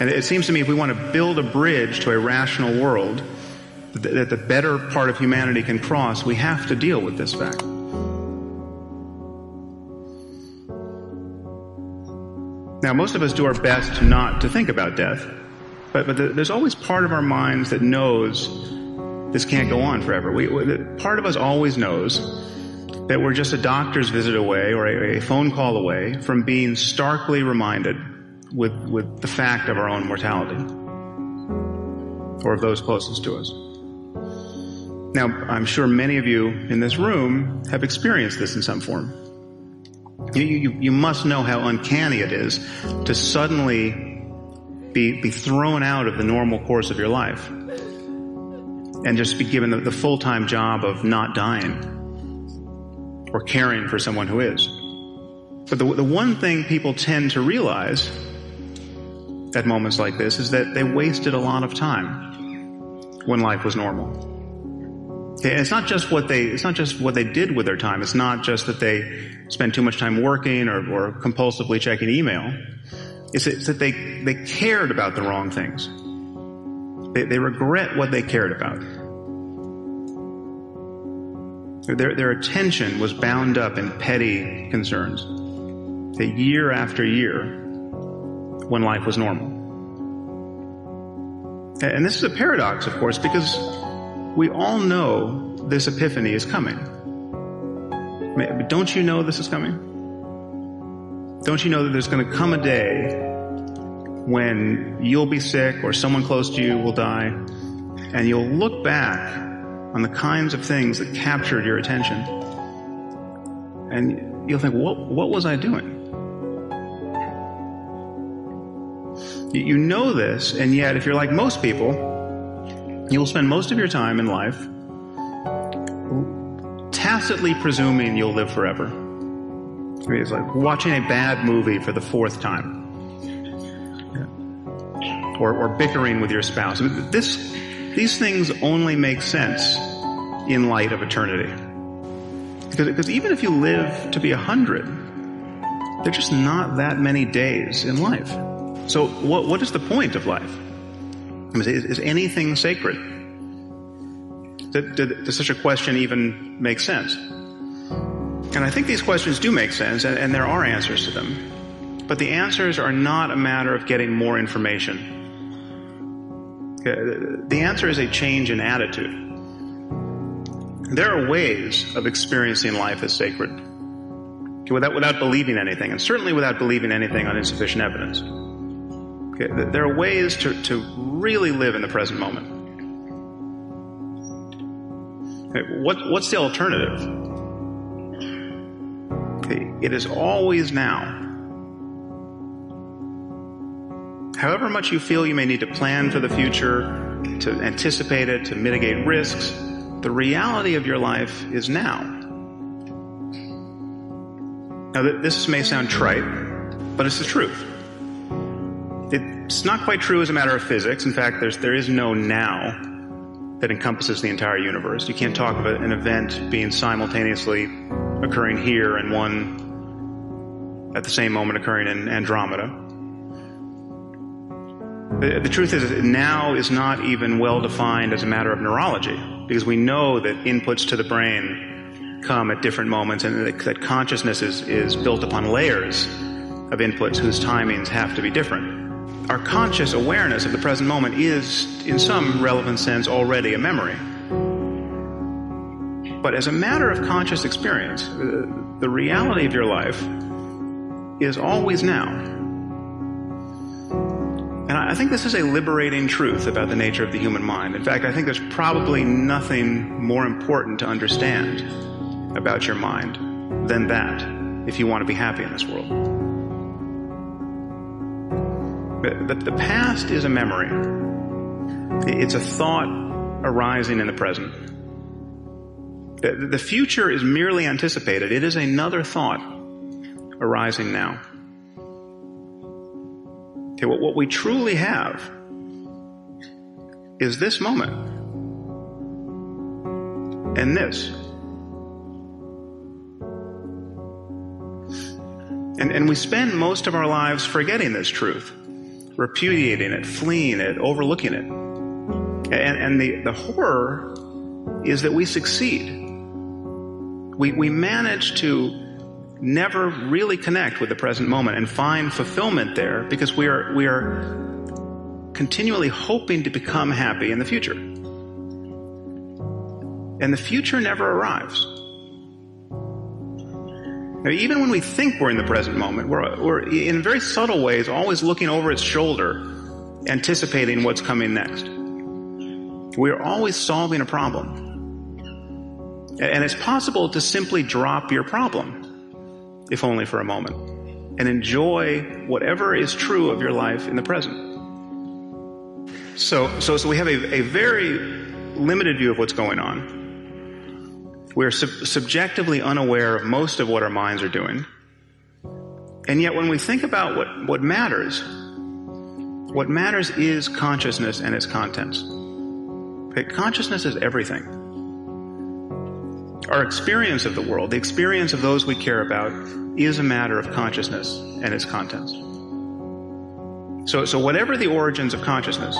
And it seems to me if we want to build a bridge to a rational world that the better part of humanity can cross, we have to deal with this fact. Now, most of us do our best not to think about death, but, but there's always part of our minds that knows this can't go on forever. We, part of us always knows that we're just a doctor's visit away or a, a phone call away from being starkly reminded with, with the fact of our own mortality or of those closest to us. Now, I'm sure many of you in this room have experienced this in some form. You, you, you must know how uncanny it is to suddenly be, be thrown out of the normal course of your life and just be given the, the full time job of not dying or caring for someone who is. But the, the one thing people tend to realize at moments like this is that they wasted a lot of time when life was normal. It's not just what they, it's not just what they did with their time. It's not just that they spent too much time working or, or compulsively checking email. It's, it's, that they, they cared about the wrong things. They, they regret what they cared about. Their, their attention was bound up in petty concerns. That year after year, when life was normal. And this is a paradox, of course, because we all know this epiphany is coming. Don't you know this is coming? Don't you know that there's going to come a day when you'll be sick or someone close to you will die and you'll look back on the kinds of things that captured your attention and you'll think, what, what was I doing? You know this, and yet if you're like most people, you will spend most of your time in life tacitly presuming you'll live forever. It's like watching a bad movie for the fourth time. Or, or bickering with your spouse. This, these things only make sense in light of eternity. Because, because even if you live to be a hundred, they're just not that many days in life. So what, what is the point of life? Is, is anything sacred? does such a question even make sense? And I think these questions do make sense, and, and there are answers to them. But the answers are not a matter of getting more information. Uh, the answer is a change in attitude. There are ways of experiencing life as sacred without, without believing anything, and certainly without believing anything on insufficient evidence. Okay, there are ways to, to really live in the present moment. Okay, what, what's the alternative? Okay, it is always now. However much you feel you may need to plan for the future, to anticipate it, to mitigate risks, the reality of your life is now. Now, this may sound trite, but it's the truth. It's not quite true as a matter of physics. In fact, there's, there is no now that encompasses the entire universe. You can't talk of an event being simultaneously occurring here and one at the same moment occurring in Andromeda. The, the truth is, now is not even well defined as a matter of neurology, because we know that inputs to the brain come at different moments and that, that consciousness is, is built upon layers of inputs whose timings have to be different our conscious awareness of the present moment is, in some relevant sense, already a memory. But as a matter of conscious experience, uh, the reality of your life is always now. And I think this is a liberating truth about the nature of the human mind. In fact, I think there's probably nothing more important to understand about your mind than that if you want to be happy in this world. But the past is a memory. It's a thought arising in the present. The future is merely anticipated. It is another thought arising now. Okay, what we truly have is this moment. And this. And, and we spend most of our lives forgetting this truth repudiating it, fleeing it, overlooking it. And, and the, the horror is that we succeed. We, we manage to never really connect with the present moment and find fulfillment there because we are, we are continually hoping to become happy in the future. And the future never arrives. Now, even when we think we're in the present moment, we're, we're in very subtle ways always looking over its shoulder, anticipating what's coming next. We're always solving a problem. And it's possible to simply drop your problem, if only for a moment, and enjoy whatever is true of your life in the present. So, so, so we have a, a very limited view of what's going on. We're sub- subjectively unaware of most of what our minds are doing. And yet, when we think about what, what matters, what matters is consciousness and its contents. Okay? Consciousness is everything. Our experience of the world, the experience of those we care about, is a matter of consciousness and its contents. So, so whatever the origins of consciousness,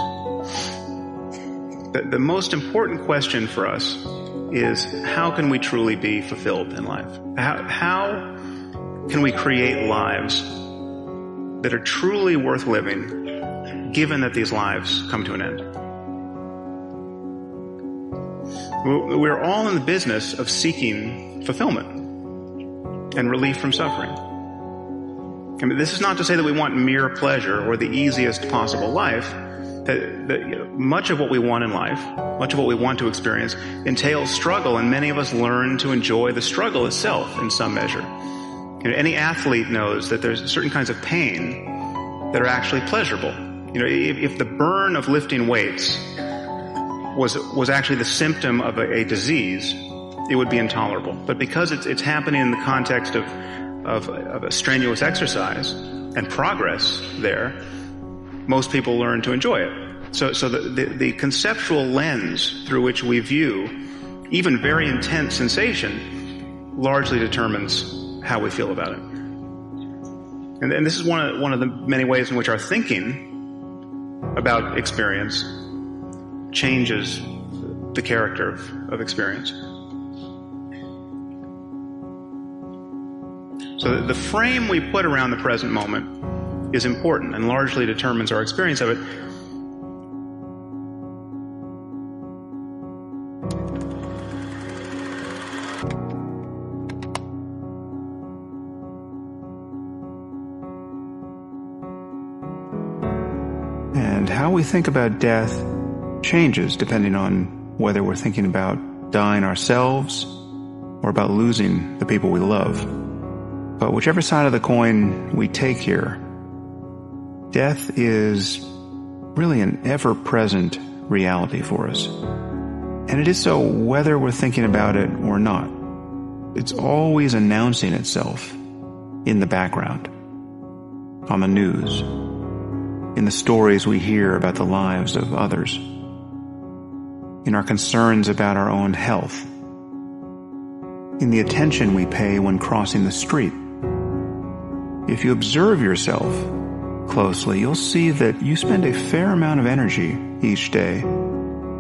the, the most important question for us is how can we truly be fulfilled in life? How, how can we create lives that are truly worth living, given that these lives come to an end? We're all in the business of seeking fulfillment and relief from suffering. I mean, this is not to say that we want mere pleasure or the easiest possible life that, that you know, much of what we want in life, much of what we want to experience, entails struggle, and many of us learn to enjoy the struggle itself in some measure. You know, any athlete knows that there's certain kinds of pain that are actually pleasurable. You know, if, if the burn of lifting weights was was actually the symptom of a, a disease, it would be intolerable. But because it's it's happening in the context of of, of a strenuous exercise and progress there, most people learn to enjoy it. So, so the, the, the conceptual lens through which we view even very intense sensation largely determines how we feel about it. And, and, this is one of, one of the many ways in which our thinking about experience changes the character of, of experience. So the frame we put around the present moment is important and largely determines our experience of it. And how we think about death changes depending on whether we're thinking about dying ourselves or about losing the people we love. But whichever side of the coin we take here, Death is really an ever present reality for us. And it is so whether we're thinking about it or not. It's always announcing itself in the background, on the news, in the stories we hear about the lives of others, in our concerns about our own health, in the attention we pay when crossing the street. If you observe yourself closely, you'll see that you spend a fair amount of energy each day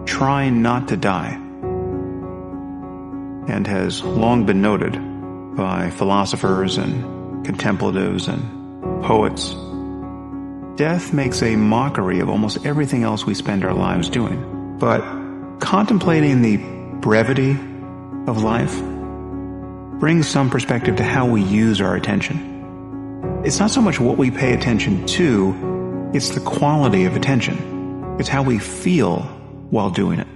trying not to die. And has long been noted by philosophers and contemplatives and poets. Death makes a mockery of almost everything else we spend our lives doing. But contemplating the brevity of life brings some perspective to how we use our attention. It's not so much what we pay attention to, it's the quality of attention. It's how we feel while doing it.